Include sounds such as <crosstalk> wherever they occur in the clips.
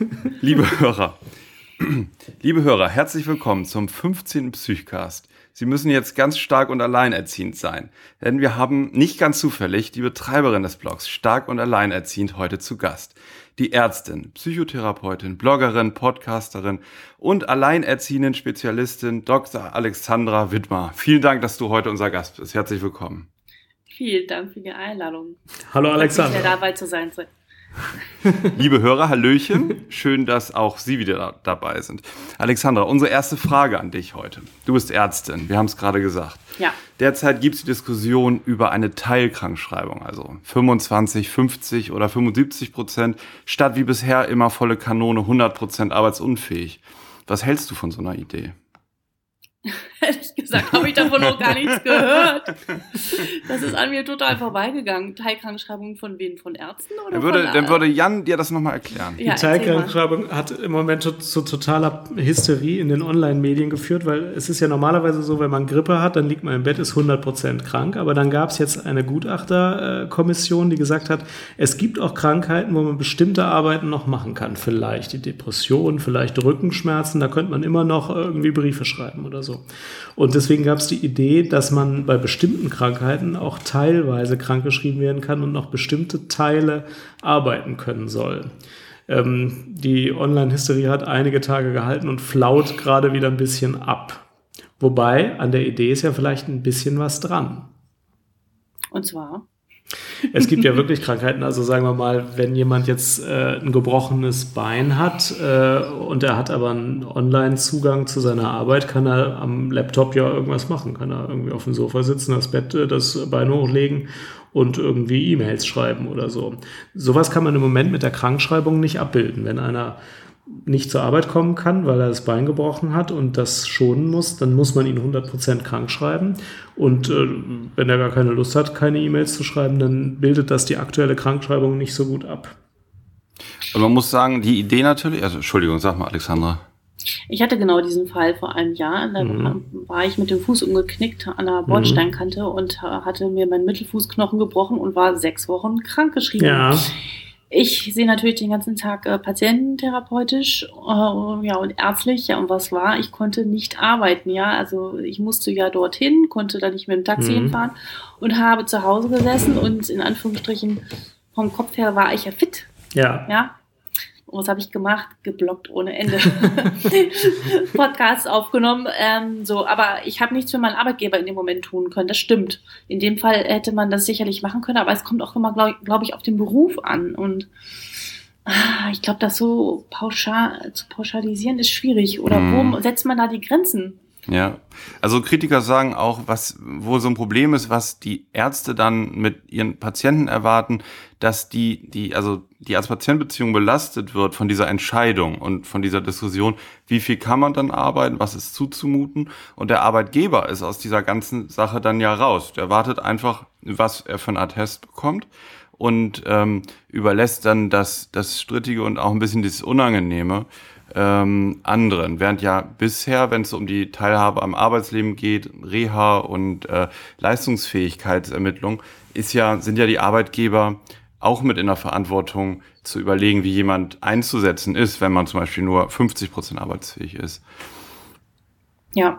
<laughs> Liebe Hörer, <clears throat> liebe Hörer, herzlich willkommen zum 15. Psychcast. Sie müssen jetzt ganz stark und alleinerziehend sein, denn wir haben nicht ganz zufällig die Betreiberin des Blogs Stark und Alleinerziehend heute zu Gast. Die Ärztin, Psychotherapeutin, Bloggerin, Podcasterin und alleinerziehenden Spezialistin Dr. Alexandra Wittmer. Vielen Dank, dass du heute unser Gast bist. Herzlich willkommen. Vielen Dank für die Einladung. Hallo Alexandra. Sehr dabei zu sein. <laughs> Liebe Hörer, Hallöchen. Schön, dass auch Sie wieder da dabei sind. Alexandra, unsere erste Frage an dich heute. Du bist Ärztin, wir haben es gerade gesagt. Ja. Derzeit gibt es die Diskussion über eine Teilkrankschreibung, also 25, 50 oder 75 Prozent, statt wie bisher immer volle Kanone 100 Prozent arbeitsunfähig. Was hältst du von so einer Idee? <laughs> Ehrlich gesagt habe ich davon noch gar nichts gehört. Das ist an mir total vorbeigegangen. Teilkrankschreibung von wen? Von Ärzten oder dann würde, von, dann würde Jan dir das nochmal erklären. Die ja, Teilkrankschreibung hat im Moment zu, zu totaler Hysterie in den Online-Medien geführt, weil es ist ja normalerweise so, wenn man Grippe hat, dann liegt man im Bett, ist 100% krank. Aber dann gab es jetzt eine Gutachterkommission, die gesagt hat, es gibt auch Krankheiten, wo man bestimmte Arbeiten noch machen kann. Vielleicht die Depression, vielleicht Rückenschmerzen, da könnte man immer noch irgendwie Briefe schreiben oder so. Und deswegen gab es die Idee, dass man bei bestimmten Krankheiten auch teilweise krankgeschrieben werden kann und noch bestimmte Teile arbeiten können soll. Ähm, die Online-Hysterie hat einige Tage gehalten und flaut gerade wieder ein bisschen ab. Wobei an der Idee ist ja vielleicht ein bisschen was dran. Und zwar? Es gibt ja wirklich Krankheiten, also sagen wir mal, wenn jemand jetzt äh, ein gebrochenes Bein hat äh, und er hat aber einen Online-Zugang zu seiner Arbeit, kann er am Laptop ja irgendwas machen, kann er irgendwie auf dem Sofa sitzen, das Bett, äh, das Bein hochlegen und irgendwie E-Mails schreiben oder so. Sowas kann man im Moment mit der Krankschreibung nicht abbilden. Wenn einer nicht zur Arbeit kommen kann, weil er das Bein gebrochen hat und das schonen muss, dann muss man ihn 100% krank schreiben. Und äh, wenn er gar keine Lust hat, keine E-Mails zu schreiben, dann bildet das die aktuelle Krankschreibung nicht so gut ab. Und man muss sagen, die Idee natürlich, also Entschuldigung, sag mal, Alexandra. Ich hatte genau diesen Fall vor einem Jahr. Da mhm. war ich mit dem Fuß umgeknickt an der Bordsteinkante mhm. und hatte mir meinen Mittelfußknochen gebrochen und war sechs Wochen krankgeschrieben. Ja. Ich sehe natürlich den ganzen Tag äh, patiententherapeutisch äh, ja, und ärztlich. Ja, und was war? Ich konnte nicht arbeiten. Ja, also ich musste ja dorthin, konnte da nicht mit dem Taxi mhm. hinfahren und habe zu Hause gesessen und in Anführungsstrichen vom Kopf her war ich ja fit. Ja. Ja, und was habe ich gemacht? Geblockt ohne Ende. <laughs> Podcasts aufgenommen. Ähm, so, aber ich habe nichts für meinen Arbeitgeber in dem Moment tun können. Das stimmt. In dem Fall hätte man das sicherlich machen können, aber es kommt auch immer, glaube glaub ich, auf den Beruf an. Und ah, ich glaube, das so pauschal zu pauschalisieren ist schwierig. Oder mm. wo setzt man da die Grenzen? Ja, also Kritiker sagen auch, was wo so ein Problem ist, was die Ärzte dann mit ihren Patienten erwarten, dass die die also die Arzt-Patient-Beziehung belastet wird von dieser Entscheidung und von dieser Diskussion, wie viel kann man dann arbeiten, was ist zuzumuten. Und der Arbeitgeber ist aus dieser ganzen Sache dann ja raus. Der wartet einfach, was er für ein Attest bekommt und ähm, überlässt dann das das Strittige und auch ein bisschen dieses Unangenehme ähm, anderen. Während ja bisher, wenn es um die Teilhabe am Arbeitsleben geht, Reha und äh, Leistungsfähigkeitsermittlung, ist ja, sind ja die Arbeitgeber auch mit in der Verantwortung zu überlegen, wie jemand einzusetzen ist, wenn man zum Beispiel nur 50 Prozent arbeitsfähig ist. Ja.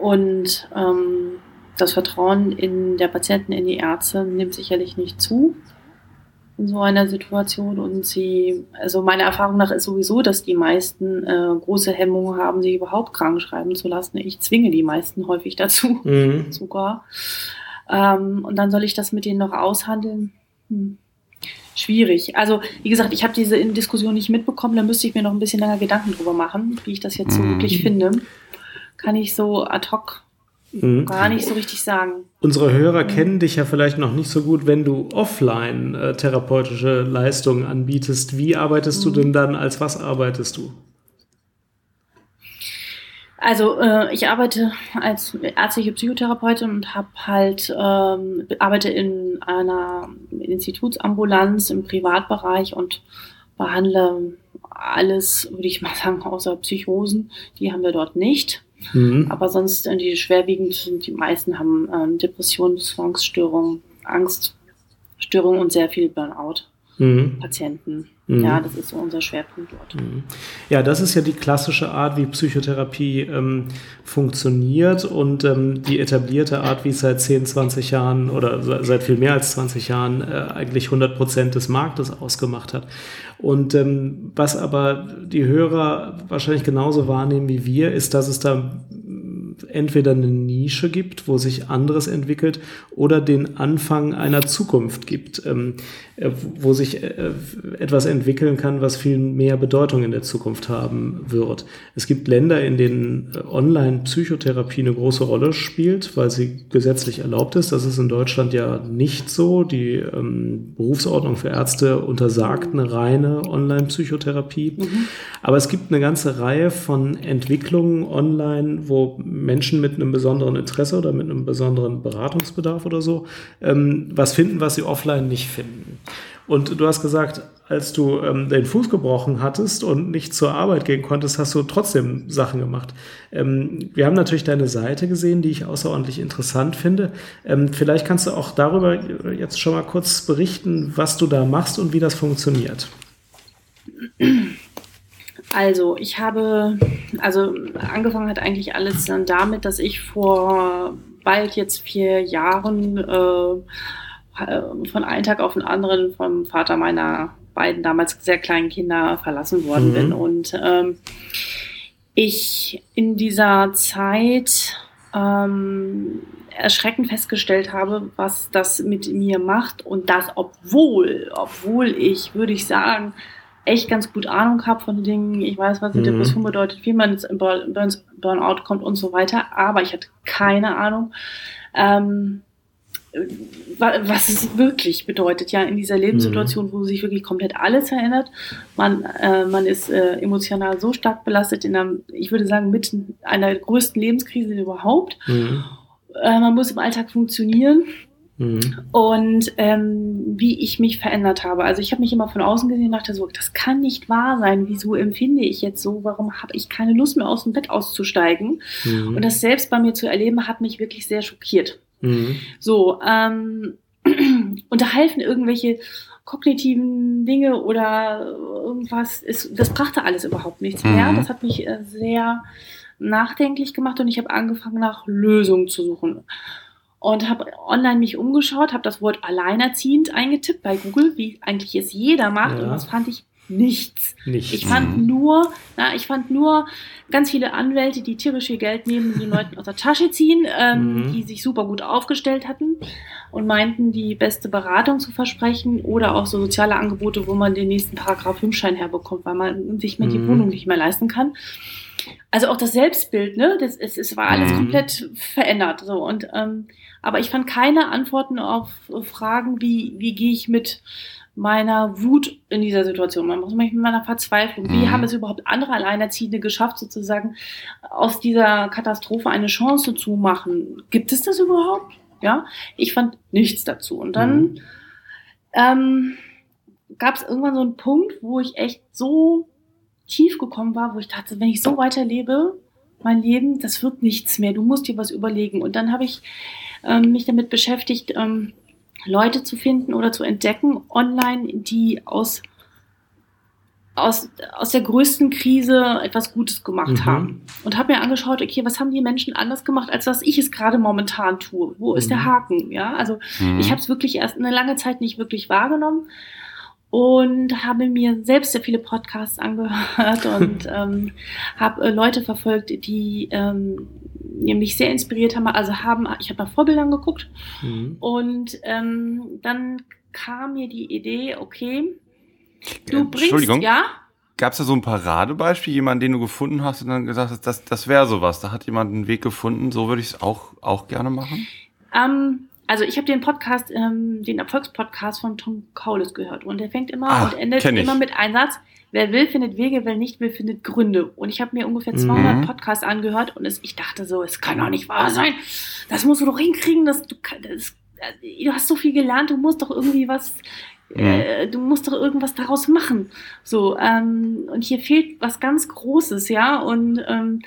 Und ähm, das Vertrauen in der Patienten in die Ärzte nimmt sicherlich nicht zu in so einer Situation und sie, also meiner Erfahrung nach ist sowieso, dass die meisten äh, große Hemmungen haben, sich überhaupt krank schreiben zu lassen. Ich zwinge die meisten häufig dazu, <laughs> mhm. <laughs> sogar. Ähm, und dann soll ich das mit denen noch aushandeln. Hm. Schwierig. Also, wie gesagt, ich habe diese Diskussion nicht mitbekommen, da müsste ich mir noch ein bisschen länger Gedanken drüber machen, wie ich das jetzt so mhm. wirklich finde. Kann ich so ad hoc Mhm. Gar nicht so richtig sagen. Unsere Hörer kennen dich ja vielleicht noch nicht so gut, wenn du offline äh, therapeutische Leistungen anbietest. Wie arbeitest mhm. du denn dann? Als was arbeitest du? Also äh, ich arbeite als ärztliche Psychotherapeutin und habe halt ähm, arbeite in einer Institutsambulanz im Privatbereich und behandle alles, würde ich mal sagen, außer Psychosen. Die haben wir dort nicht. Mhm. Aber sonst äh, die schwerwiegend sind, die meisten haben ähm, Depressionen, Zwangsstörungen, Angststörungen und sehr viel Burnout. mhm. Mhm. Ja, das ist so unser Schwerpunkt dort. Mhm. Ja, das ist ja die klassische Art, wie Psychotherapie ähm, funktioniert und ähm, die etablierte Art, wie es seit 10, 20 Jahren oder seit viel mehr als 20 Jahren äh, eigentlich 100 Prozent des Marktes ausgemacht hat. Und ähm, was aber die Hörer wahrscheinlich genauso wahrnehmen wie wir, ist, dass es da entweder eine Nische gibt, wo sich anderes entwickelt, oder den Anfang einer Zukunft gibt, ähm, äh, wo sich äh, etwas entwickeln kann, was viel mehr Bedeutung in der Zukunft haben wird. Es gibt Länder, in denen äh, Online-Psychotherapie eine große Rolle spielt, weil sie gesetzlich erlaubt ist. Das ist in Deutschland ja nicht so. Die ähm, Berufsordnung für Ärzte untersagt eine reine Online-Psychotherapie. Mhm. Aber es gibt eine ganze Reihe von Entwicklungen online, wo Menschen mit einem besonderen Interesse oder mit einem besonderen Beratungsbedarf oder so ähm, was finden, was sie offline nicht finden. Und du hast gesagt, als du ähm, den Fuß gebrochen hattest und nicht zur Arbeit gehen konntest, hast du trotzdem Sachen gemacht. Ähm, wir haben natürlich deine Seite gesehen, die ich außerordentlich interessant finde. Ähm, vielleicht kannst du auch darüber jetzt schon mal kurz berichten, was du da machst und wie das funktioniert. Also, ich habe, also angefangen hat eigentlich alles dann damit, dass ich vor bald jetzt vier Jahren äh, von einem Tag auf den anderen vom Vater meiner beiden damals sehr kleinen Kinder verlassen worden mhm. bin. Und ähm, ich in dieser Zeit ähm, erschreckend festgestellt habe, was das mit mir macht und das, obwohl, obwohl ich, würde ich sagen, echt ganz gut Ahnung habe von Dingen. Ich weiß, was eine mhm. Depression bedeutet, wie man ins Burnout kommt und so weiter, aber ich hatte keine Ahnung. Ähm, was es wirklich bedeutet, ja, in dieser Lebenssituation, mhm. wo sich wirklich komplett alles verändert. Man, äh, man ist äh, emotional so stark belastet in einer, ich würde sagen, mit einer größten Lebenskrise überhaupt. Mhm. Äh, man muss im Alltag funktionieren. Mhm. Und ähm, wie ich mich verändert habe. Also ich habe mich immer von außen gesehen und dachte so, das kann nicht wahr sein. Wieso empfinde ich jetzt so? Warum habe ich keine Lust mehr aus dem Bett auszusteigen? Mhm. Und das selbst bei mir zu erleben, hat mich wirklich sehr schockiert. Mhm. So, ähm, und da helfen irgendwelche kognitiven Dinge oder irgendwas, ist, das brachte alles überhaupt nichts mehr. Mhm. Das hat mich äh, sehr nachdenklich gemacht und ich habe angefangen nach Lösungen zu suchen und habe online mich umgeschaut, habe das Wort alleinerziehend eingetippt bei Google, wie eigentlich es jeder macht ja. und das fand ich nichts. nichts. Ich fand mhm. nur, na, ich fand nur ganz viele Anwälte, die tierisch viel Geld nehmen, die Leuten <laughs> aus der Tasche ziehen, ähm, mhm. die sich super gut aufgestellt hatten und meinten, die beste Beratung zu versprechen oder auch so soziale Angebote, wo man den nächsten Paragraph 5 Schein herbekommt, weil man sich mir mhm. die Wohnung nicht mehr leisten kann. Also auch das Selbstbild, ne, das, es, es war alles mhm. komplett verändert. So und ähm, aber ich fand keine Antworten auf Fragen, wie wie gehe ich mit meiner Wut in dieser Situation, man muss mit meiner Verzweiflung. Wie mhm. haben es überhaupt andere Alleinerziehende geschafft, sozusagen aus dieser Katastrophe eine Chance zu machen? Gibt es das überhaupt? Ja, ich fand nichts dazu. Und dann mhm. ähm, gab es irgendwann so einen Punkt, wo ich echt so tief gekommen war, wo ich dachte, wenn ich so weiterlebe, mein Leben, das wird nichts mehr. Du musst dir was überlegen. Und dann habe ich ähm, mich damit beschäftigt, ähm, Leute zu finden oder zu entdecken online, die aus, aus, aus der größten Krise etwas Gutes gemacht mhm. haben. Und habe mir angeschaut, okay, was haben die Menschen anders gemacht, als was ich es gerade momentan tue? Wo ist der mhm. Haken? Ja, also mhm. ich habe es wirklich erst eine lange Zeit nicht wirklich wahrgenommen und habe mir selbst sehr viele Podcasts angehört <laughs> und ähm, habe äh, Leute verfolgt, die ähm, mich sehr inspiriert haben. Also haben, ich habe nach Vorbildern geguckt mhm. und ähm, dann kam mir die Idee, okay, du äh, bringst ja. Gab es da so ein Paradebeispiel, jemanden, den du gefunden hast und dann gesagt hast, das, das wäre sowas, da hat jemand einen Weg gefunden, so würde ich es auch, auch gerne machen? Ähm, also ich habe den Podcast, ähm, den Erfolgspodcast von Tom Kaulis gehört und der fängt immer ah, und endet immer mit Einsatz. Wer will, findet Wege, wer nicht will, findet Gründe. Und ich habe mir ungefähr 200 mhm. Podcasts angehört und es, ich dachte so, es kann doch nicht wahr sein. Das musst du doch hinkriegen, dass du, das, du hast so viel gelernt, du musst doch irgendwie was, mhm. äh, du musst doch irgendwas daraus machen. So, ähm, und hier fehlt was ganz Großes, ja, und ähm,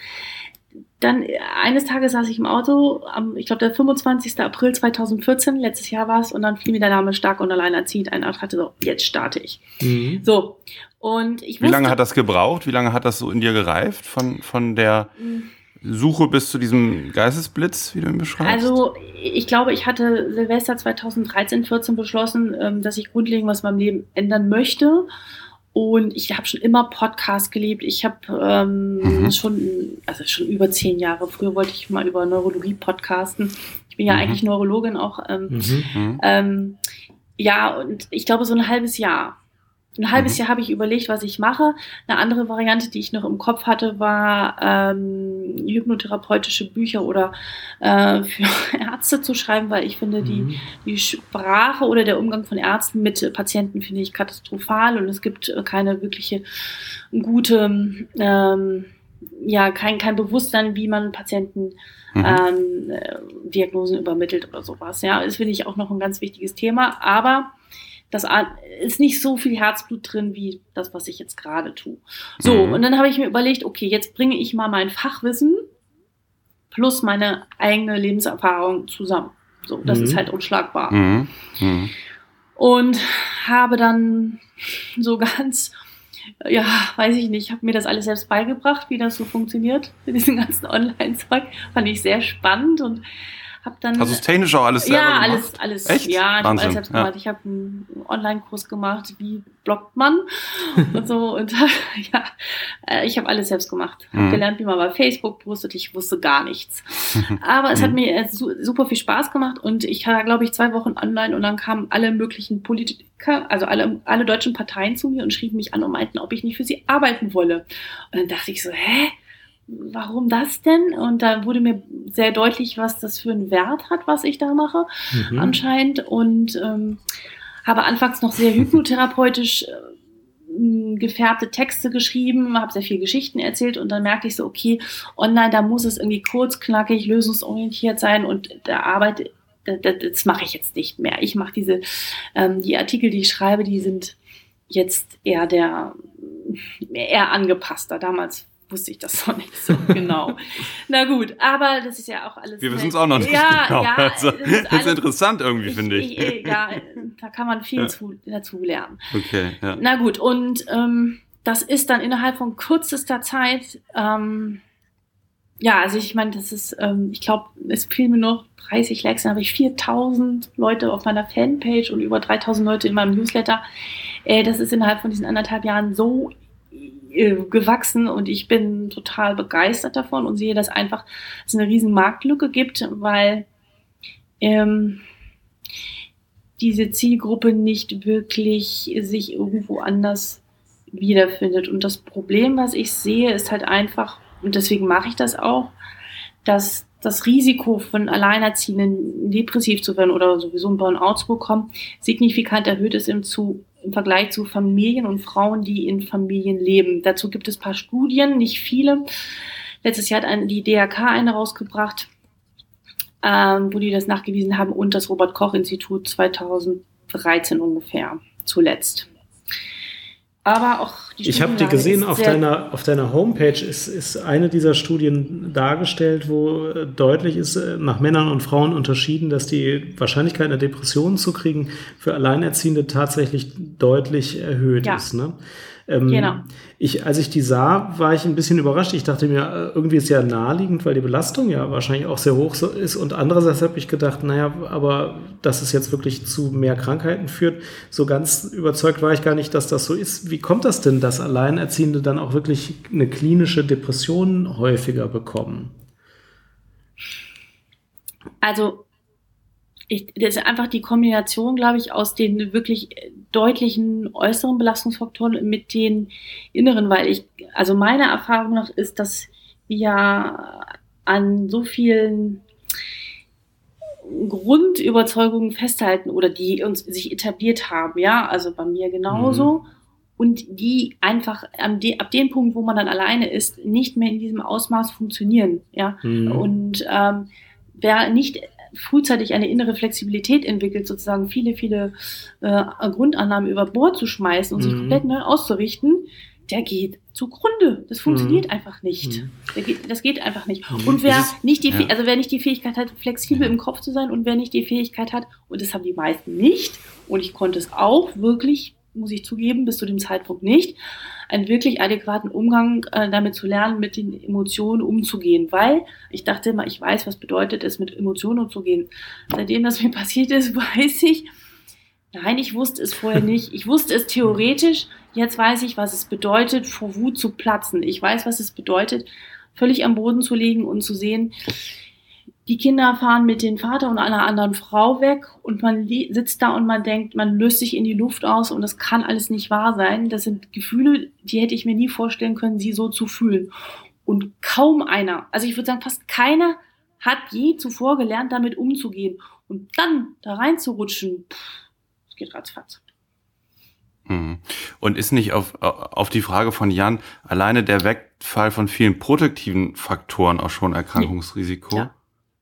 dann eines Tages saß ich im Auto, am, ich glaube der 25. April 2014, letztes Jahr war es, und dann fiel mir der Name stark und alleinerziehend ein und hatte so, jetzt starte ich. Mhm. So. Und ich Wie lange hat das gebraucht? Wie lange hat das so in dir gereift? Von, von der Suche bis zu diesem Geistesblitz, wie du ihn beschreibst? Also, ich glaube, ich hatte Silvester 2013, 14 beschlossen, ähm, dass ich grundlegend was in meinem Leben ändern möchte. Und ich habe schon immer Podcast geliebt. Ich habe ähm, mhm. schon, also schon über zehn Jahre. Früher wollte ich mal über Neurologie podcasten. Ich bin ja mhm. eigentlich Neurologin auch. Ähm, mhm. mhm. ähm, ja, und ich glaube, so ein halbes Jahr ein halbes mhm. Jahr habe ich überlegt, was ich mache. Eine andere Variante, die ich noch im Kopf hatte, war ähm, hypnotherapeutische Bücher oder äh, für <laughs> Ärzte zu schreiben, weil ich finde, die, mhm. die Sprache oder der Umgang von Ärzten mit Patienten finde ich katastrophal und es gibt keine wirkliche gute, ähm, ja, kein, kein Bewusstsein, wie man Patienten mhm. ähm, Diagnosen übermittelt oder sowas. Ja, das finde ich auch noch ein ganz wichtiges Thema, aber das ist nicht so viel Herzblut drin wie das, was ich jetzt gerade tue. So, mhm. und dann habe ich mir überlegt, okay, jetzt bringe ich mal mein Fachwissen plus meine eigene Lebenserfahrung zusammen. So, das mhm. ist halt unschlagbar. Mhm. mhm. Und habe dann so ganz, ja, weiß ich nicht, habe mir das alles selbst beigebracht, wie das so funktioniert mit diesem ganzen Online-Zeug. Fand ich sehr spannend und hab dann, Hast du es technisch auch alles selber ja, gemacht? alles, alles. Echt? Ja, ich habe alles selbst gemacht. Ich habe einen Online-Kurs gemacht, wie bloggt man und so. <laughs> Und <laughs> ja, äh, ich habe alles selbst gemacht. Hab mhm. gelernt, wie man bei Facebook postet. Ich wusste gar nichts. <laughs> Aber es hat mhm. mir äh, super viel Spaß gemacht und ich war, glaube ich, zwei Wochen online und dann kamen alle möglichen Politiker, also alle, alle deutschen Parteien zu mir und schrieben mich an und meinten, ob ich nicht für sie arbeiten wolle. Und dann dachte ich so, hä? Warum das denn? Und da wurde mir sehr deutlich, was das für einen Wert hat, was ich da mache, mhm. anscheinend. Und ähm, habe anfangs noch sehr hypnotherapeutisch äh, gefärbte Texte geschrieben, habe sehr viel Geschichten erzählt und dann merkte ich so, okay, online, da muss es irgendwie kurz, knackig, lösungsorientiert sein und da arbeite, das, das mache ich jetzt nicht mehr. Ich mache diese, ähm, die Artikel, die ich schreibe, die sind jetzt eher der, eher angepasster. Damals wusste ich das <laughs> noch nicht so genau. Na gut, aber das ist ja auch alles. Wir wissen es auch noch nicht ja, genau. Ja, <laughs> also, das, ist, das ist interessant irgendwie, finde ich. ich. Ja, da kann man viel ja. zu, dazu lernen. Okay, ja. Na gut, und ähm, das ist dann innerhalb von kürzester Zeit, ähm, ja, also ich meine, das ist, ähm, ich glaube, es fiel mir noch 30 Likes, dann habe ich 4000 Leute auf meiner Fanpage und über 3000 Leute in meinem Newsletter. Äh, das ist innerhalb von diesen anderthalb Jahren so äh, gewachsen und ich bin total begeistert davon und sehe, dass einfach es eine riesen Marktlücke gibt, weil ähm, diese Zielgruppe nicht wirklich sich irgendwo anders wiederfindet. Und das Problem, was ich sehe, ist halt einfach, und deswegen mache ich das auch, dass das Risiko von Alleinerziehenden depressiv zu werden oder sowieso ein Burnout zu bekommen, signifikant erhöht ist im, zu, im Vergleich zu Familien und Frauen, die in Familien leben. Dazu gibt es ein paar Studien, nicht viele. Letztes Jahr hat die DRK eine rausgebracht, ähm, wo die das nachgewiesen haben und das Robert Koch Institut 2013 ungefähr zuletzt aber auch die Ich habe die gesehen, auf deiner, auf deiner Homepage ist, ist eine dieser Studien dargestellt, wo äh, deutlich ist, äh, nach Männern und Frauen unterschieden, dass die Wahrscheinlichkeit, eine Depression zu kriegen, für Alleinerziehende tatsächlich deutlich erhöht ja. ist. Ne? Ähm, genau. Ich, als ich die sah, war ich ein bisschen überrascht. Ich dachte mir, äh, irgendwie ist ja naheliegend, weil die Belastung ja wahrscheinlich auch sehr hoch ist. Und andererseits habe ich gedacht, naja, aber dass es jetzt wirklich zu mehr Krankheiten führt, so ganz überzeugt war ich gar nicht, dass das so ist. Wie kommt das denn, dass Alleinerziehende dann auch wirklich eine klinische Depression häufiger bekommen? Also ich, das ist einfach die Kombination, glaube ich, aus den wirklich deutlichen äußeren Belastungsfaktoren mit den inneren, weil ich, also meiner Erfahrung nach ist, dass wir an so vielen Grundüberzeugungen festhalten oder die uns sich etabliert haben, ja, also bei mir genauso. Mhm. Und die einfach ab dem Punkt, wo man dann alleine ist, nicht mehr in diesem Ausmaß funktionieren, ja. Mhm. Und ähm, wer nicht frühzeitig eine innere Flexibilität entwickelt, sozusagen viele, viele äh, Grundannahmen über Bord zu schmeißen und mhm. sich komplett neu auszurichten, der geht zugrunde. Das funktioniert mhm. einfach nicht. Mhm. Geht, das geht einfach nicht. Mhm. Und wer nicht die, ja. also wer nicht die Fähigkeit hat, flexibel im Kopf zu sein und wer nicht die Fähigkeit hat, und das haben die meisten nicht, und ich konnte es auch wirklich, muss ich zugeben, bis zu dem Zeitpunkt nicht, einen wirklich adäquaten Umgang äh, damit zu lernen, mit den Emotionen umzugehen, weil ich dachte immer, ich weiß, was bedeutet es, mit Emotionen umzugehen. Seitdem das mir <laughs> passiert ist, weiß ich, Nein, ich wusste es vorher <laughs> nicht. Ich wusste es theoretisch. Jetzt weiß ich, was es bedeutet, vor Wut zu platzen. Ich weiß, was es bedeutet, völlig am Boden zu liegen und zu sehen, die Kinder fahren mit dem Vater und einer anderen Frau weg und man sitzt da und man denkt, man löst sich in die Luft aus und das kann alles nicht wahr sein. Das sind Gefühle, die hätte ich mir nie vorstellen können, sie so zu fühlen. Und kaum einer, also ich würde sagen, fast keiner hat je zuvor gelernt, damit umzugehen. Und dann da reinzurutschen, pff, geht ratzfatz. Mhm. Und ist nicht auf, auf die Frage von Jan alleine der Wegfall von vielen protektiven Faktoren auch schon Erkrankungsrisiko? Ja.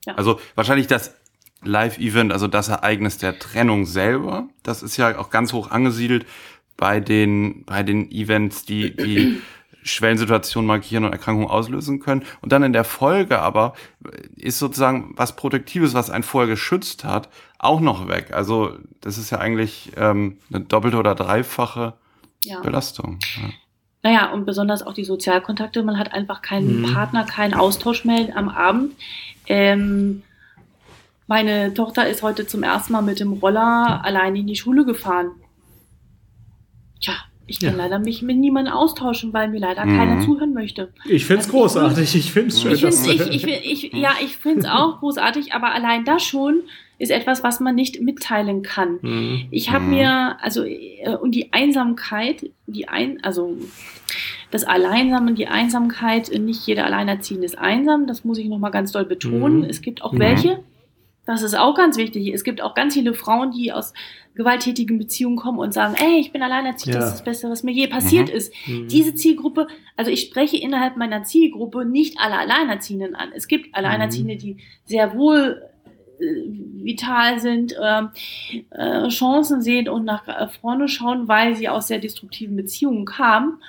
Ja. Also wahrscheinlich das Live-Event, also das Ereignis der Trennung selber, das ist ja auch ganz hoch angesiedelt bei den, bei den Events, die, die <clears throat> Schwellensituationen markieren und Erkrankungen auslösen können. Und dann in der Folge aber ist sozusagen was Protektives, was einen vorher geschützt hat, auch noch weg. Also das ist ja eigentlich ähm, eine doppelte oder dreifache ja. Belastung. Ja. Naja, und besonders auch die Sozialkontakte. Man hat einfach keinen mhm. Partner, keinen Austausch mehr am Abend. Ähm, meine Tochter ist heute zum ersten Mal mit dem Roller allein in die Schule gefahren. Tja, ich kann ja. leider mich mit niemandem austauschen, weil mir leider mhm. keiner zuhören möchte. Ich finde es also großartig. Ich finde es schön. Ich find's, ich, ich, ich, ja, ich finde es auch großartig, aber allein das schon ist etwas, was man nicht mitteilen kann. Mhm. Ich habe mhm. mir, also, äh, und die Einsamkeit, die ein, also, das Alleinsamen, die Einsamkeit, nicht jeder Alleinerziehende ist einsam, das muss ich nochmal ganz doll betonen. Mhm. Es gibt auch welche, das ist auch ganz wichtig. Es gibt auch ganz viele Frauen, die aus gewalttätigen Beziehungen kommen und sagen, ey, ich bin alleinerziehend, ja. das ist das Beste, was mir je passiert mhm. ist. Mhm. Diese Zielgruppe, also ich spreche innerhalb meiner Zielgruppe nicht alle Alleinerziehenden an. Es gibt Alleinerziehende, mhm. die sehr wohl äh, vital sind, äh, äh, Chancen sehen und nach vorne schauen, weil sie aus sehr destruktiven Beziehungen kamen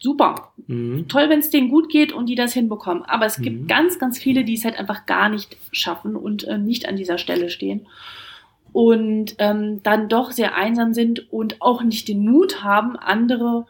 super. Mhm. Toll, wenn es denen gut geht und die das hinbekommen. Aber es gibt mhm. ganz, ganz viele, die es halt einfach gar nicht schaffen und äh, nicht an dieser Stelle stehen. Und ähm, dann doch sehr einsam sind und auch nicht den Mut haben, andere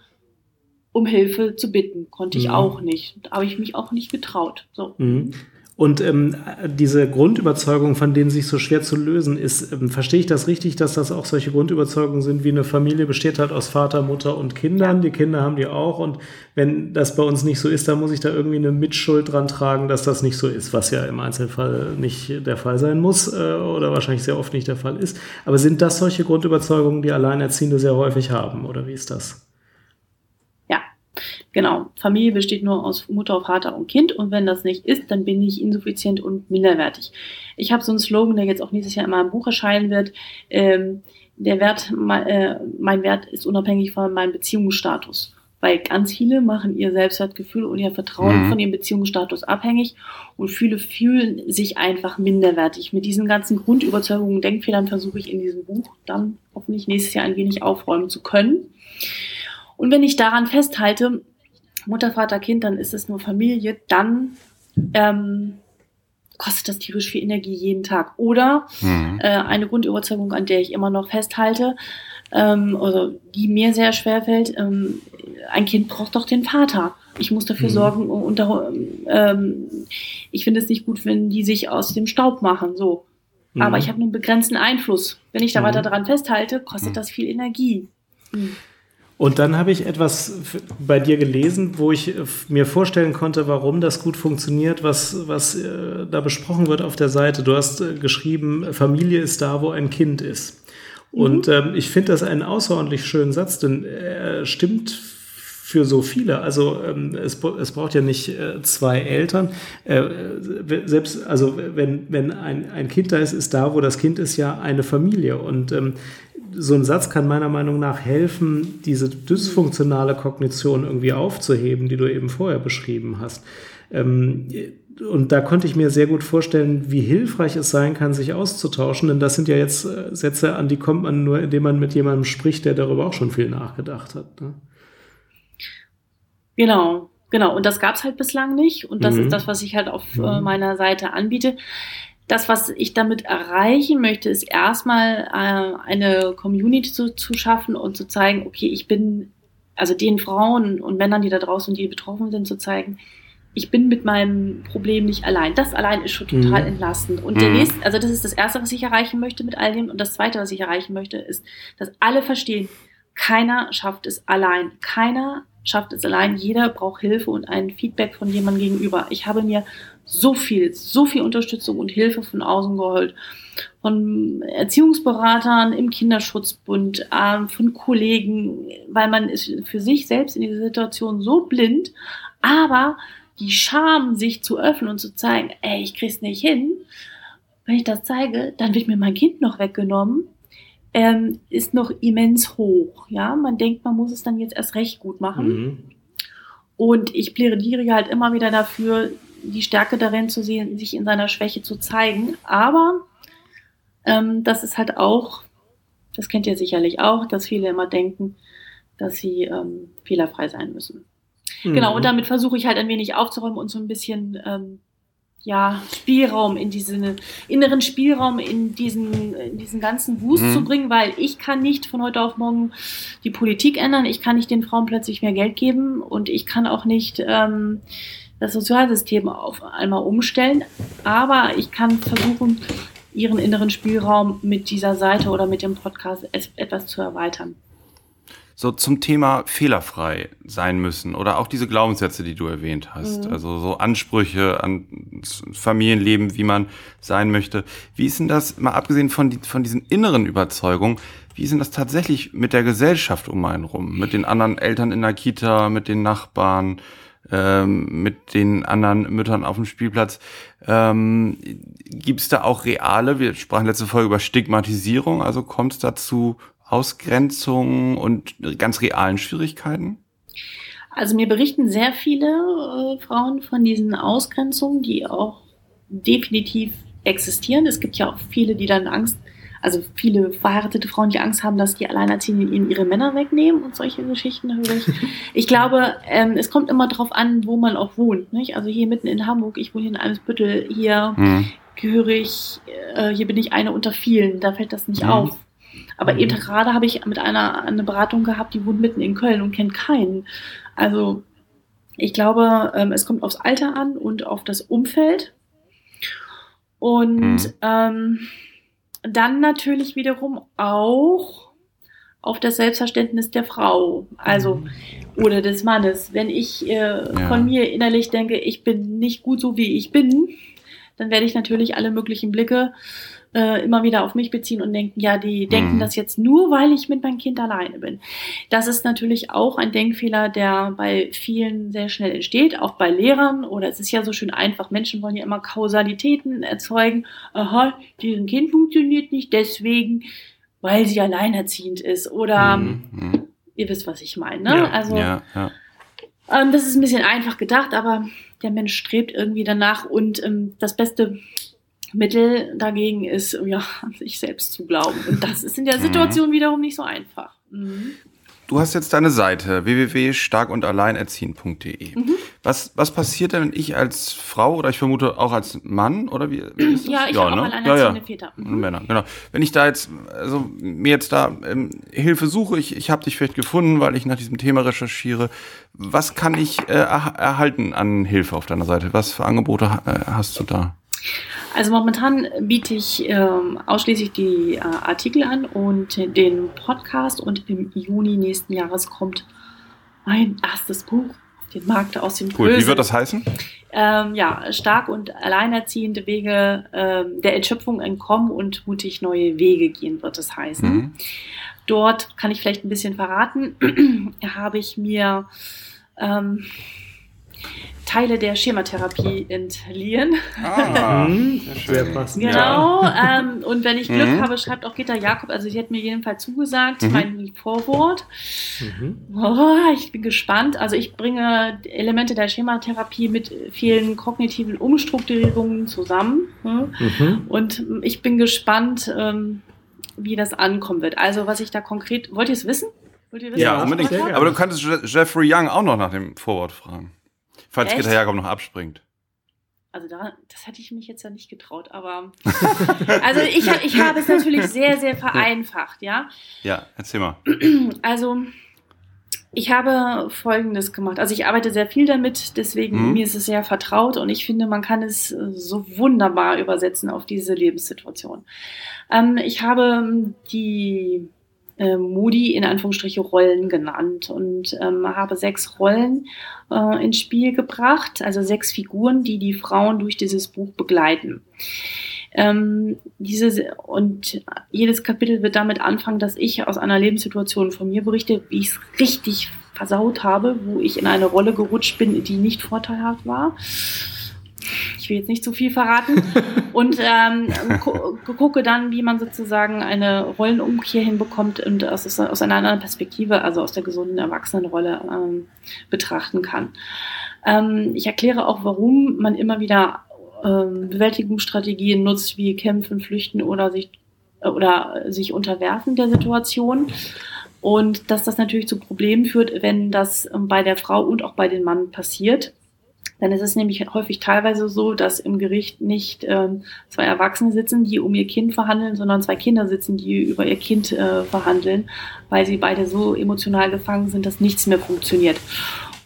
um Hilfe zu bitten. Konnte ich mhm. auch nicht. Da habe ich mich auch nicht getraut. So. Mhm. Und ähm, diese Grundüberzeugung, von denen sich so schwer zu lösen ist, ähm, verstehe ich das richtig, dass das auch solche Grundüberzeugungen sind, wie eine Familie besteht halt aus Vater, Mutter und Kindern. Ja. Die Kinder haben die auch. Und wenn das bei uns nicht so ist, dann muss ich da irgendwie eine Mitschuld dran tragen, dass das nicht so ist, was ja im Einzelfall nicht der Fall sein muss äh, oder wahrscheinlich sehr oft nicht der Fall ist. Aber sind das solche Grundüberzeugungen, die Alleinerziehende sehr häufig haben? Oder wie ist das? Genau, Familie besteht nur aus Mutter, Vater und Kind und wenn das nicht ist, dann bin ich insuffizient und minderwertig. Ich habe so einen Slogan, der jetzt auch nächstes Jahr in meinem Buch erscheinen wird. Ähm, der Wert, mein, äh, mein Wert ist unabhängig von meinem Beziehungsstatus. Weil ganz viele machen ihr Selbstwertgefühl und ihr Vertrauen mhm. von ihrem Beziehungsstatus abhängig und viele fühlen sich einfach minderwertig. Mit diesen ganzen Grundüberzeugungen, Denkfehlern versuche ich in diesem Buch dann hoffentlich nächstes Jahr ein wenig aufräumen zu können. Und wenn ich daran festhalte, Mutter, Vater, Kind, dann ist es nur Familie, dann ähm, kostet das tierisch viel Energie jeden Tag. Oder mhm. äh, eine Grundüberzeugung, an der ich immer noch festhalte, ähm, also die mir sehr schwer fällt, ähm, ein Kind braucht doch den Vater. Ich muss dafür mhm. sorgen und ähm, ich finde es nicht gut, wenn die sich aus dem Staub machen. So. Mhm. Aber ich habe nur einen begrenzten Einfluss. Wenn ich da weiter mhm. daran festhalte, kostet mhm. das viel Energie. Und dann habe ich etwas bei dir gelesen, wo ich äh, mir vorstellen konnte, warum das gut funktioniert, was, was äh, da besprochen wird auf der Seite. Du hast äh, geschrieben, Familie ist da, wo ein Kind ist. Mhm. Und ähm, ich finde das einen außerordentlich schönen Satz, denn er stimmt für so viele. Also ähm, es, es braucht ja nicht äh, zwei Eltern. Äh, selbst, also wenn, wenn ein, ein Kind da ist, ist da, wo das Kind ist, ja eine Familie. Und ähm, so ein Satz kann meiner Meinung nach helfen, diese dysfunktionale Kognition irgendwie aufzuheben, die du eben vorher beschrieben hast. Ähm, und da konnte ich mir sehr gut vorstellen, wie hilfreich es sein kann, sich auszutauschen. Denn das sind ja jetzt äh, Sätze, an die kommt man nur, indem man mit jemandem spricht, der darüber auch schon viel nachgedacht hat. Ne? Genau, genau. Und das gab es halt bislang nicht. Und das mhm. ist das, was ich halt auf äh, mhm. meiner Seite anbiete. Das, was ich damit erreichen möchte, ist erstmal äh, eine Community zu, zu schaffen und zu zeigen, okay, ich bin, also den Frauen und Männern, die da draußen, die betroffen sind, zu zeigen, ich bin mit meinem Problem nicht allein. Das allein ist schon total mhm. entlastend. Und der mhm. nächste, also das ist das erste, was ich erreichen möchte mit all dem. Und das zweite, was ich erreichen möchte, ist, dass alle verstehen, keiner schafft es allein. Keiner schafft es allein. Jeder braucht Hilfe und ein Feedback von jemandem gegenüber. Ich habe mir so viel, so viel Unterstützung und Hilfe von außen geholt. Von Erziehungsberatern im Kinderschutzbund, äh, von Kollegen, weil man ist für sich selbst in dieser Situation so blind, aber die Scham, sich zu öffnen und zu zeigen, ey, ich krieg's nicht hin, wenn ich das zeige, dann wird mir mein Kind noch weggenommen, ähm, ist noch immens hoch. Ja, man denkt, man muss es dann jetzt erst recht gut machen. Mhm. Und ich plädiere halt immer wieder dafür, die Stärke darin zu sehen, sich in seiner Schwäche zu zeigen. Aber ähm, das ist halt auch, das kennt ihr sicherlich auch, dass viele immer denken, dass sie ähm, fehlerfrei sein müssen. Mhm. Genau, und damit versuche ich halt ein wenig aufzuräumen und so ein bisschen ähm, ja, Spielraum in diesen inneren Spielraum in diesen, in diesen ganzen Wust mhm. zu bringen, weil ich kann nicht von heute auf morgen die Politik ändern, ich kann nicht den Frauen plötzlich mehr Geld geben und ich kann auch nicht ähm, das Sozialsystem auf einmal umstellen, aber ich kann versuchen, ihren inneren Spielraum mit dieser Seite oder mit dem Podcast etwas zu erweitern. So zum Thema fehlerfrei sein müssen oder auch diese Glaubenssätze, die du erwähnt hast, mhm. also so Ansprüche an Familienleben, wie man sein möchte. Wie ist denn das, mal abgesehen von, die, von diesen inneren Überzeugungen, wie ist denn das tatsächlich mit der Gesellschaft um einen rum, mit den anderen Eltern in der Kita, mit den Nachbarn, ähm, mit den anderen Müttern auf dem Spielplatz. Ähm, Gibt es da auch reale, wir sprachen letzte Folge über Stigmatisierung, also kommt es dazu Ausgrenzung und ganz realen Schwierigkeiten? Also mir berichten sehr viele äh, Frauen von diesen Ausgrenzungen, die auch definitiv existieren. Es gibt ja auch viele, die dann Angst, also viele verheiratete Frauen, die Angst haben, dass die Alleinerziehenden ihnen ihre Männer wegnehmen und solche Geschichten höre ich. Ich glaube, ähm, es kommt immer darauf an, wo man auch wohnt. Nicht? Also hier mitten in Hamburg, ich wohne hier in Eimsbüttel, hier hm. gehöre ich, äh, hier bin ich eine unter vielen, da fällt das nicht hm. auf. Aber mhm. eben gerade habe ich mit einer eine Beratung gehabt, die wohnt mitten in Köln und kennt keinen. Also ich glaube, ähm, es kommt aufs Alter an und auf das Umfeld. Und mhm. ähm, dann natürlich wiederum auch auf das Selbstverständnis der Frau, also mhm. oder des Mannes. Wenn ich äh, ja. von mir innerlich denke, ich bin nicht gut so wie ich bin, dann werde ich natürlich alle möglichen Blicke äh, immer wieder auf mich beziehen und denken, ja, die denken mhm. das jetzt nur, weil ich mit meinem Kind alleine bin. Das ist natürlich auch ein Denkfehler, der bei vielen sehr schnell entsteht, auch bei Lehrern oder es ist ja so schön einfach. Menschen wollen ja immer Kausalitäten erzeugen. Aha, deren Kind funktioniert nicht deswegen, weil sie alleinerziehend ist oder mhm. mhm. ihr wisst, was ich meine. Ne? Ja, also ja, ja. Ähm, das ist ein bisschen einfach gedacht, aber der Mensch strebt irgendwie danach und ähm, das Beste Mittel dagegen ist, ja, an sich selbst zu glauben. Und das ist in der mhm. Situation mhm. wiederum nicht so einfach. Mhm. Du hast jetzt deine Seite www.starkundalleinerziehen.de. Mhm. Was, was passiert denn, wenn ich als Frau oder ich vermute auch als Mann oder wie? wie ist das? Ja, ich ja, ne? auch alleinerziehende ja, ja. Väter. Mhm. Männer, genau. Wenn ich da jetzt, also mir jetzt da ähm, Hilfe suche, ich, ich habe dich vielleicht gefunden, weil ich nach diesem Thema recherchiere. Was kann ich äh, erhalten an Hilfe auf deiner Seite? Was für Angebote äh, hast du da? Also momentan biete ich ähm, ausschließlich die äh, Artikel an und den Podcast und im Juni nächsten Jahres kommt mein erstes Buch auf den Markt aus dem Cool. Wie wird das heißen? Ähm, ja, stark und alleinerziehende Wege ähm, der Entschöpfung entkommen und mutig neue Wege gehen, wird es heißen. Mhm. Dort kann ich vielleicht ein bisschen verraten, <clears throat> habe ich mir ähm, Teile der Schematherapie entliehen. Ah, <laughs> sehr passend. Genau. Ja. Ähm, und wenn ich Glück mhm. habe, schreibt auch Gitta Jakob, also sie hat mir jedenfalls zugesagt, mhm. mein Vorwort. Mhm. Oh, ich bin gespannt. Also ich bringe Elemente der Schematherapie mit vielen kognitiven Umstrukturierungen zusammen. Mhm. Und ich bin gespannt, ähm, wie das ankommen wird. Also was ich da konkret, wollt ihr es wissen? Wollt ihr wissen, ja, unbedingt. Aber du könntest Jeffrey Young auch noch nach dem Vorwort fragen. Falls Echt? Gitter Jakob noch abspringt. Also da, das hätte ich mich jetzt ja nicht getraut, aber <laughs> also ich, ich habe es natürlich sehr, sehr vereinfacht, ja. Ja, erzähl mal. <clears throat> Also ich habe Folgendes gemacht. Also ich arbeite sehr viel damit, deswegen mhm. mir ist es sehr vertraut und ich finde, man kann es so wunderbar übersetzen auf diese Lebenssituation. Ähm, ich habe die äh, Moody in Anführungsstriche Rollen genannt und ähm, habe sechs Rollen äh, ins Spiel gebracht, also sechs Figuren, die die Frauen durch dieses Buch begleiten. Ähm, diese, und jedes Kapitel wird damit anfangen, dass ich aus einer Lebenssituation von mir berichte, wie ich es richtig versaut habe, wo ich in eine Rolle gerutscht bin, die nicht vorteilhaft war ich will jetzt nicht zu viel verraten, <laughs> und ähm, gu gucke dann, wie man sozusagen eine Rollenumkehr hinbekommt und aus, aus einer anderen Perspektive, also aus der gesunden Erwachsenenrolle ähm, betrachten kann. Ähm, ich erkläre auch, warum man immer wieder ähm, Bewältigungsstrategien nutzt, wie kämpfen, flüchten oder sich, oder sich unterwerfen der Situation. Und dass das natürlich zu Problemen führt, wenn das bei der Frau und auch bei den Mann passiert. Dann ist es nämlich häufig teilweise so, dass im Gericht nicht ähm, zwei Erwachsene sitzen, die um ihr Kind verhandeln, sondern zwei Kinder sitzen, die über ihr Kind äh, verhandeln, weil sie beide so emotional gefangen sind, dass nichts mehr funktioniert.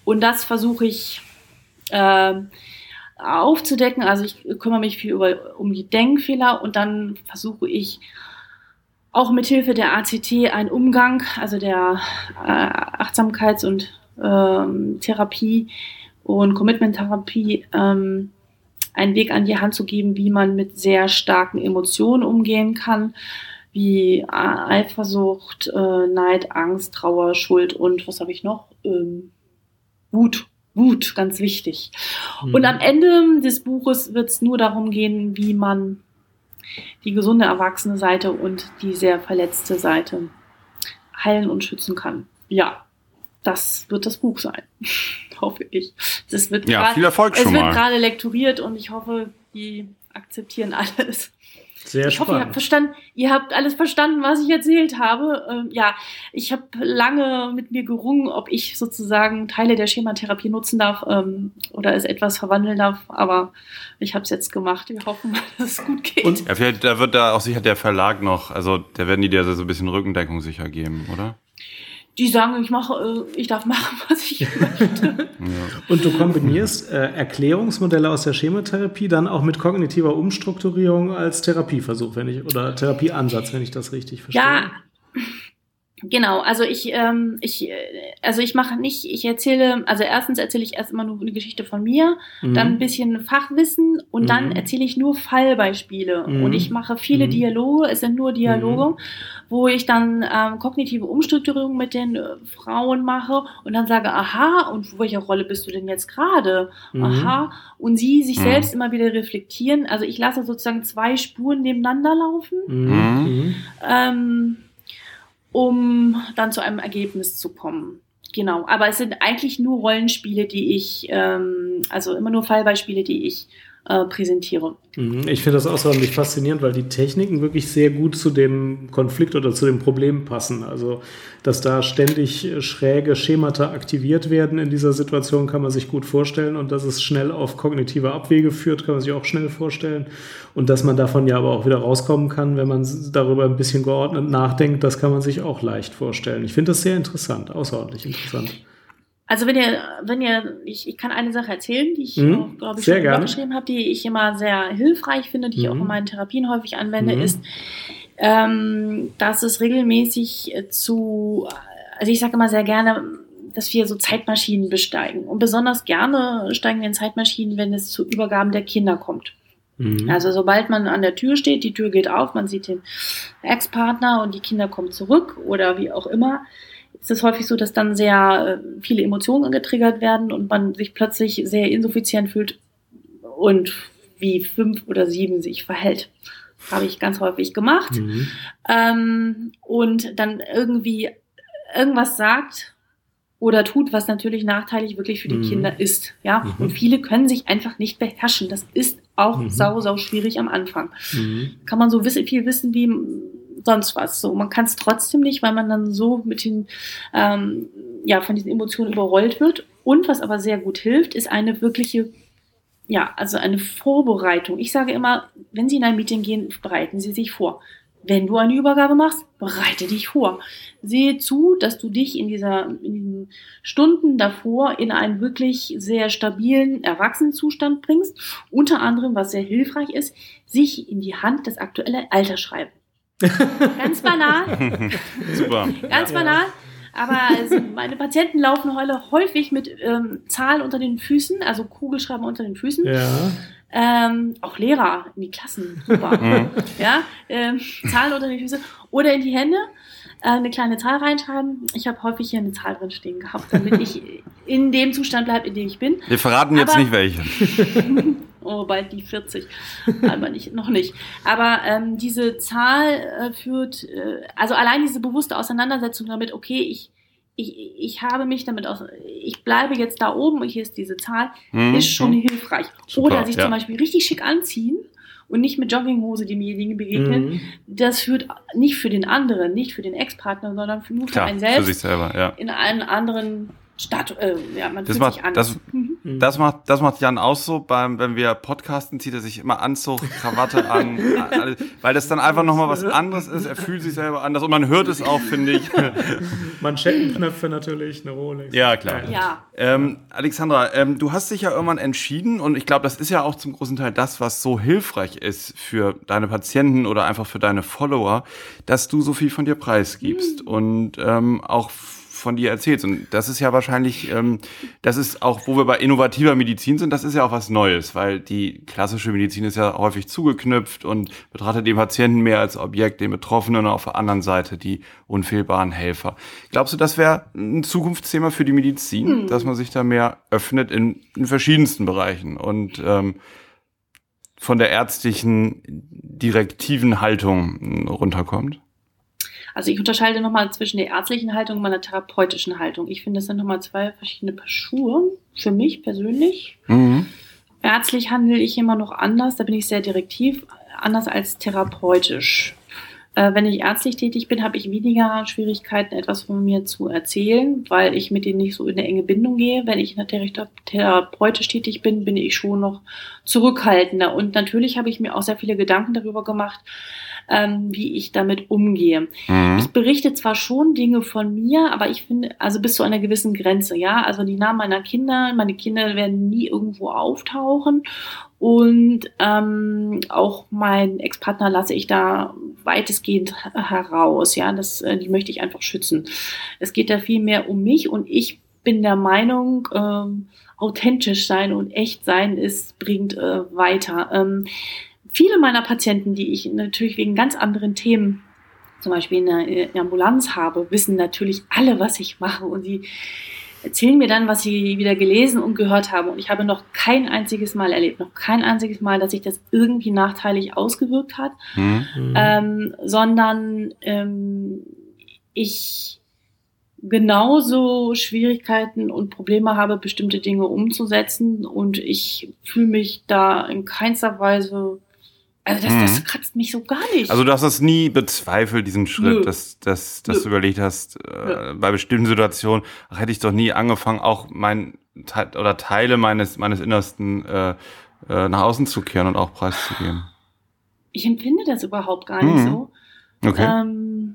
Und das versuche ich äh, aufzudecken. Also ich kümmere mich viel über, um die Denkfehler und dann versuche ich auch mit Hilfe der ACT einen Umgang, also der äh, Achtsamkeits- und ähm, Therapie, und Commitment-Therapie ähm, einen Weg an die Hand zu geben, wie man mit sehr starken Emotionen umgehen kann, wie äh, Eifersucht, äh, Neid, Angst, Trauer, Schuld und was habe ich noch? Ähm, Wut. Wut, ganz wichtig. Mhm. Und am Ende des Buches wird es nur darum gehen, wie man die gesunde erwachsene Seite und die sehr verletzte Seite heilen und schützen kann. Ja, das wird das Buch sein. <laughs> hoffe ich. Das wird ja, grad, viel Erfolg schon Es wird gerade lekturiert und ich hoffe, die akzeptieren alles. Sehr ich spannend. hoffe, ihr habt, verstanden, ihr habt alles verstanden, was ich erzählt habe. Ähm, ja, ich habe lange mit mir gerungen, ob ich sozusagen Teile der Schematherapie nutzen darf ähm, oder es etwas verwandeln darf. Aber ich habe es jetzt gemacht. Wir hoffen mal, <laughs> dass es gut geht. Und ja, vielleicht, da wird da auch sicher der Verlag noch, also da werden die dir so ein bisschen Rückendeckung sicher geben, oder? Die sagen, ich mache, äh, ich darf machen, <laughs> was ich möchte. Und du kombinierst äh, Erklärungsmodelle aus der Chematherapie dann auch mit kognitiver Umstrukturierung als Therapieversuch, wenn ich oder Therapieansatz, wenn ich das richtig verstehe. Ja, Genau, also ich, ähm, ich, äh, also ich mache nicht, ich erzähle, also erstens erzähle ich erst immer nur eine Geschichte von mir, mhm. dann ein bisschen Fachwissen und mhm. dann erzähle ich nur Fallbeispiele. Mhm. Und ich mache viele mhm. Dialoge, es sind nur Dialoge, mhm. wo ich dann ähm, kognitive Umstrukturierung mit den äh, Frauen mache und dann sage, aha, und welcher Rolle bist du denn jetzt gerade? Mhm. Aha, und sie sich selbst immer wieder reflektieren. Also ich lasse sozusagen zwei Spuren nebeneinander laufen. Ähm, um dann zu einem Ergebnis zu kommen. Genau, aber es sind eigentlich nur Rollenspiele, die ich, ähm, also immer nur Fallbeispiele, die ich äh, präsentiere. Mhm. Ich finde das außerordentlich faszinierend, weil die Techniken wirklich sehr gut zu dem Konflikt oder zu dem Problem passen. Also, dass da ständig schräge Schemata aktiviert werden in dieser Situation, kann man sich gut vorstellen. Und dass es schnell auf kognitive Abwege führt, kann man sich auch schnell vorstellen. Und dass man davon ja aber auch wieder rauskommen kann, wenn man darüber ein bisschen geordnet nachdenkt, das kann man sich auch leicht vorstellen. Ich finde das sehr interessant, außerordentlich interessant. Also wenn ihr, wenn ihr, ich, ich kann eine Sache erzählen, die ich mhm, glaube ich, schon geschrieben habe, die ich immer sehr hilfreich finde, die mhm. ich auch in mhm. meinen Therapien häufig anwende, mhm. ist, ähm, dass es regelmäßig zu, also ich sage immer sehr gerne, dass wir so Zeitmaschinen besteigen. Und besonders gerne steigen wir in Zeitmaschinen, wenn es zu Übergaben der Kinder kommt. Mhm. Also sobald man an der Tür steht, die Tür geht auf, man sieht den Ex-Partner und die Kinder kommen zurück oder wie auch immer, ist es häufig so, dass dann sehr äh, viele Emotionen getriggert werden und man sich plötzlich sehr insuffizient fühlt und wie fünf oder sieben sich verhält. Habe ich ganz häufig gemacht. Mhm. Ähm, und dann irgendwie irgendwas sagt oder tut, was natürlich nachteilig wirklich für die mhm. Kinder ist. Ja, mhm. und viele können sich einfach nicht beherrschen. Das ist auch mhm. sau, sau schwierig am Anfang. Mhm. Kann man so wiss viel wissen wie sonst was. So, man kann es trotzdem nicht, weil man dann so mit den, ähm, ja, von diesen Emotionen überrollt wird. Und was aber sehr gut hilft, ist eine wirkliche, ja, also eine Vorbereitung. Ich sage immer, wenn Sie in ein Meeting gehen, bereiten Sie sich vor. Wenn du eine Übergabe machst, bereite dich vor. Sehe zu, dass du dich in, dieser, in diesen Stunden davor in einen wirklich sehr stabilen Erwachsenenzustand bringst. Unter anderem, was sehr hilfreich ist, sich in die Hand das aktuelle Alter schreiben. Ganz banal. <laughs> Super. Ganz banal. Aber also meine Patienten laufen heute häufig mit ähm, Zahlen unter den Füßen, also Kugelschreiber unter den Füßen. Ja. Ähm, auch Lehrer in die Klassen, super. <laughs> Mhm. ja, ähm, Zahlen unter die Füße oder in die Hände, äh, eine kleine Zahl reinschreiben. Ich habe häufig hier eine Zahl drin stehen gehabt, damit ich in dem Zustand bleibe, in dem ich bin. Wir verraten jetzt Aber- nicht welche. <laughs> Oh, bald die 40, aber nicht, noch nicht. Aber ähm, diese Zahl äh, führt, äh, also allein diese bewusste Auseinandersetzung damit, okay, ich, ich, ich habe mich damit aus, ich bleibe jetzt da oben und hier ist diese Zahl, Mhm. ist schon hilfreich. Super, Oder sich ja. zum Beispiel richtig schick anziehen und nicht mit Jogginghose demjenigen begegnen. Mhm. Das führt nicht für den anderen, nicht für den Ex-Partner, sondern für, nur für Klar, einen für selbst sich selber, ja. in einen anderen Stadt. Äh, ja, man Das fühlt macht- sich anders. das- Mhm. Mhm. Das macht, das macht Jan auch so, beim, wenn wir podcasten, zieht er sich immer Anzug, Krawatte an, <laughs> alles, weil das dann einfach nochmal was anderes ist. Er fühlt sich selber anders und man hört es auch, finde ich. <laughs> Manschettenknöpfe natürlich, eine Rolex. Ja, klar. Ja. Ähm, Alexandra, ähm, du hast dich ja irgendwann entschieden und ich glaube, das ist ja auch zum großen Teil das, was so hilfreich ist für deine Patienten oder einfach für deine Follower, dass du so viel von dir preisgibst und ähm, auch von dir erzählst. Und das ist ja wahrscheinlich, ähm, das ist auch, wo wir bei innovativer Medizin sind, das ist ja auch was Neues, weil die klassische Medizin ist ja häufig zugeknüpft und betrachtet den Patienten mehr als Objekt, den Betroffenen und auf der anderen Seite die unfehlbaren Helfer. Glaubst du, das wäre ein Zukunftsthema für die Medizin, dass man sich da mehr öffnet in, in verschiedensten Bereichen und ähm, von der ärztlichen direktiven Haltung runterkommt? Also ich unterscheide nochmal zwischen der ärztlichen Haltung und meiner therapeutischen Haltung. Ich finde, das sind nochmal zwei verschiedene Paar Schuhe für mich persönlich. Mhm. Ärztlich handle ich immer noch anders, da bin ich sehr direktiv, anders als therapeutisch. Äh, wenn ich ärztlich tätig bin, habe ich weniger Schwierigkeiten, etwas von mir zu erzählen, weil ich mit denen nicht so in eine enge Bindung gehe. Wenn ich natürlich therapeutisch tätig bin, bin ich schon noch zurückhaltender. Und natürlich habe ich mir auch sehr viele Gedanken darüber gemacht, ähm, wie ich damit umgehe. Mhm. Ich berichte zwar schon Dinge von mir, aber ich finde, also bis zu einer gewissen Grenze, ja. Also die Namen meiner Kinder, meine Kinder werden nie irgendwo auftauchen. Und ähm, auch mein Ex-Partner lasse ich da weitestgehend heraus, ja. Das, äh, die möchte ich einfach schützen. Es geht da viel mehr um mich und ich bin der Meinung, ähm, authentisch sein und echt sein ist, bringt äh, weiter. Ähm, viele meiner Patienten, die ich natürlich wegen ganz anderen Themen zum Beispiel in der, in der Ambulanz habe, wissen natürlich alle, was ich mache und sie erzählen mir dann, was sie wieder gelesen und gehört haben. Und ich habe noch kein einziges Mal erlebt, noch kein einziges Mal, dass sich das irgendwie nachteilig ausgewirkt hat, Mhm. Mhm. ähm, sondern ähm, ich genauso Schwierigkeiten und Probleme habe, bestimmte Dinge umzusetzen und ich fühle mich da in keinster Weise, also das, das Mhm. kratzt mich so gar nicht. Also du hast das nie bezweifelt, diesen Schritt, Nö. dass, dass, dass Nö. du überlegt hast, äh, bei bestimmten Situationen, ach, hätte ich doch nie angefangen, auch mein oder Teile meines, meines Innersten äh, äh, nach außen zu kehren und auch preiszugeben. ich empfinde das überhaupt gar nicht Mhm. so. Okay. Ähm,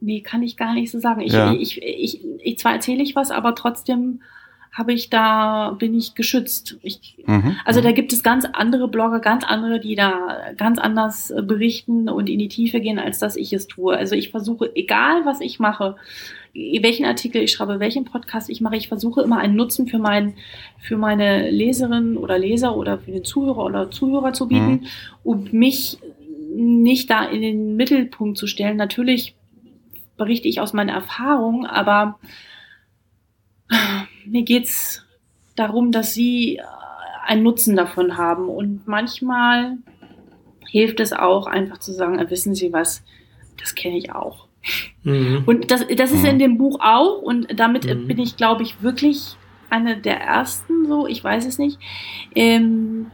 nee, kann ich gar nicht so sagen. Ich, Ja. ich, ich, ich, zwar erzähle ich was, aber trotzdem habe ich da, bin ich geschützt. Ich, Mhm. also da gibt es ganz andere Blogger, ganz andere, die da ganz anders äh, berichten und in die Tiefe gehen, als dass ich es tue. Also ich versuche, egal was ich mache, welchen Artikel ich schreibe, welchen Podcast ich mache, ich versuche immer einen Nutzen für, mein, für meine Leserin oder Leser oder für den Zuhörer oder Zuhörer zu bieten, um mich nicht da in den Mittelpunkt zu stellen. Natürlich berichte ich aus meiner Erfahrung, aber mir geht's darum, dass sie äh, einen Nutzen davon haben. Und manchmal hilft es auch, einfach zu sagen, äh, wissen Sie was, das kenne ich auch. Mhm. Und das, das ist Mhm. in dem Buch auch. Und damit äh, Mhm. bin ich, glaube ich, wirklich eine der ersten, so, ich weiß es nicht, ähm,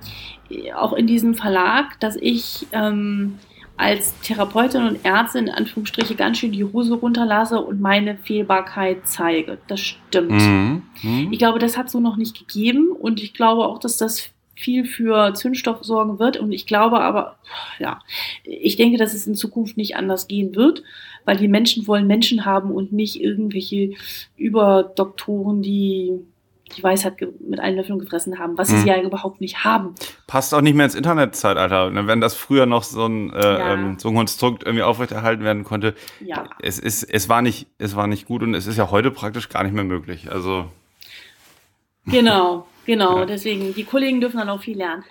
auch in diesem Verlag, dass ich ähm, als Therapeutin und Ärztin in Anführungsstriche ganz schön die Hose runterlasse und meine Fehlbarkeit zeige. Das stimmt. Mhm. Mhm. Ich glaube, das hat so noch nicht gegeben und ich glaube auch, dass das viel für Zündstoff sorgen wird. Und ich glaube aber, ja, ich denke, dass es in Zukunft nicht anders gehen wird, weil die Menschen wollen Menschen haben und nicht irgendwelche Überdoktoren, die die Weisheit mit allen Löffeln gefressen haben, was sie mhm. ja überhaupt nicht haben. Passt auch nicht mehr ins Internetzeitalter. Ne, wenn das früher noch so ein, äh, ja. ähm, so ein Konstrukt irgendwie aufrechterhalten werden konnte, ja. es, ist, es, war nicht, es war nicht gut und es ist ja heute praktisch gar nicht mehr möglich. Also. Genau, genau. Ja. Deswegen, die Kollegen dürfen dann auch viel lernen.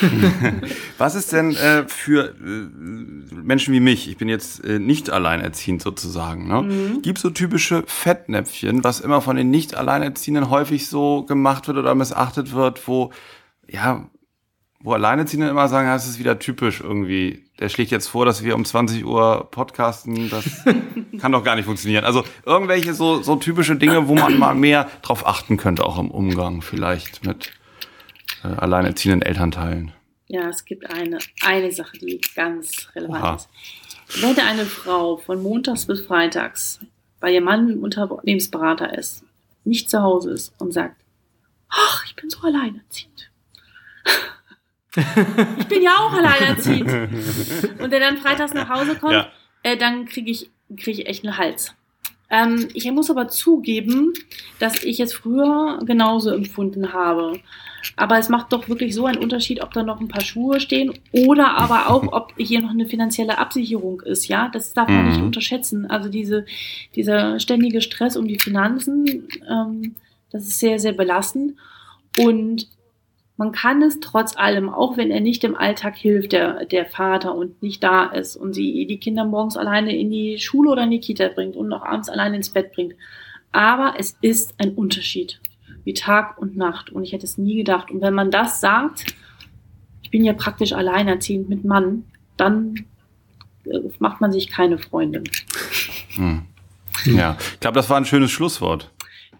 <laughs> Was ist denn äh, für äh, Menschen wie mich, ich bin jetzt äh, nicht alleinerziehend sozusagen, ne? Mhm. gibt so typische Fettnäpfchen, was immer von den nicht alleinerziehenden häufig so gemacht wird oder missachtet wird, wo ja, wo Alleinerziehende immer sagen, das ist wieder typisch irgendwie. Der schlägt jetzt vor, dass wir um 20 Uhr podcasten. Das <laughs> kann doch gar nicht funktionieren. Also irgendwelche so, so typische Dinge, wo man mal mehr drauf achten könnte, auch im Umgang vielleicht mit äh, alleinerziehenden Elternteilen. Ja, es gibt eine, eine Sache, die ganz relevant Oha. ist. Wenn eine Frau von montags bis freitags bei ihrem Mann Unternehmensberater ist, nicht zu Hause ist und sagt, ach, ich bin so alleinerziehend <laughs> <laughs> ich bin ja auch alleinerziehend. Und der dann freitags nach Hause kommt, ja. äh, dann kriege ich, krieg ich echt einen Hals. Ähm, ich muss aber zugeben, dass ich es früher genauso empfunden habe. Aber es macht doch wirklich so einen Unterschied, ob da noch ein paar Schuhe stehen oder aber auch, <laughs> ob hier noch eine finanzielle Absicherung ist. Ja, das darf man mhm. nicht unterschätzen. Also diese, dieser ständige Stress um die Finanzen, ähm, das ist sehr, sehr belastend. Und man kann es trotz allem, auch wenn er nicht im Alltag hilft, der, der Vater und nicht da ist und sie die Kinder morgens alleine in die Schule oder in die Kita bringt und noch abends alleine ins Bett bringt. Aber es ist ein Unterschied, wie Tag und Nacht. Und ich hätte es nie gedacht. Und wenn man das sagt, ich bin ja praktisch alleinerziehend mit Mann, dann äh, macht man sich keine Freundin. Hm. Ja, ich glaube, das war ein schönes Schlusswort.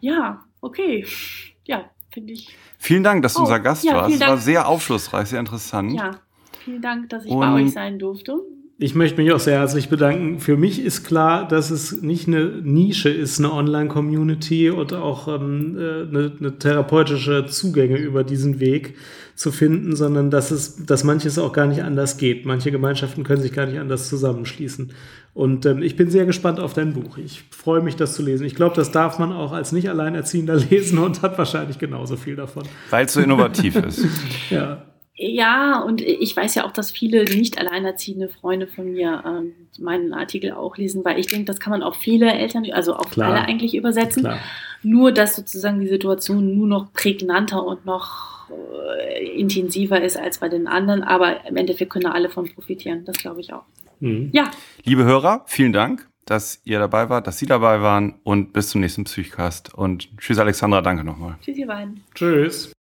Ja, okay. Ja, finde ich. Vielen Dank, dass du oh, unser Gast ja, warst. Es war sehr aufschlussreich, sehr interessant. Ja, vielen Dank, dass ich Und bei euch sein durfte. Ich möchte mich auch sehr herzlich bedanken. Für mich ist klar, dass es nicht eine Nische ist, eine Online-Community und auch ähm, äh, eine, eine, therapeutische Zugänge über diesen Weg zu finden, sondern dass es, dass manches auch gar nicht anders geht. Manche Gemeinschaften können sich gar nicht anders zusammenschließen. Und ähm, ich bin sehr gespannt auf dein Buch. Ich freue mich, das zu lesen. Ich glaube, das darf man auch als nicht Alleinerziehender <laughs> lesen und hat wahrscheinlich genauso viel davon. Weil es so innovativ <laughs> ist. ja. Ja, und ich weiß ja auch, dass viele nicht alleinerziehende Freunde von mir ähm, meinen Artikel auch lesen, weil ich denke, das kann man auf viele Eltern, also auf Klar. alle eigentlich übersetzen. Klar. Nur, dass sozusagen die Situation nur noch prägnanter und noch äh, intensiver ist als bei den anderen, aber im Endeffekt können alle von profitieren, das glaube ich auch. Mhm. Ja. Liebe Hörer, vielen Dank, dass ihr dabei wart, dass Sie dabei waren und bis zum nächsten Psychcast. Und tschüss, Alexandra, danke nochmal. Tschüss, ihr beiden. Tschüss.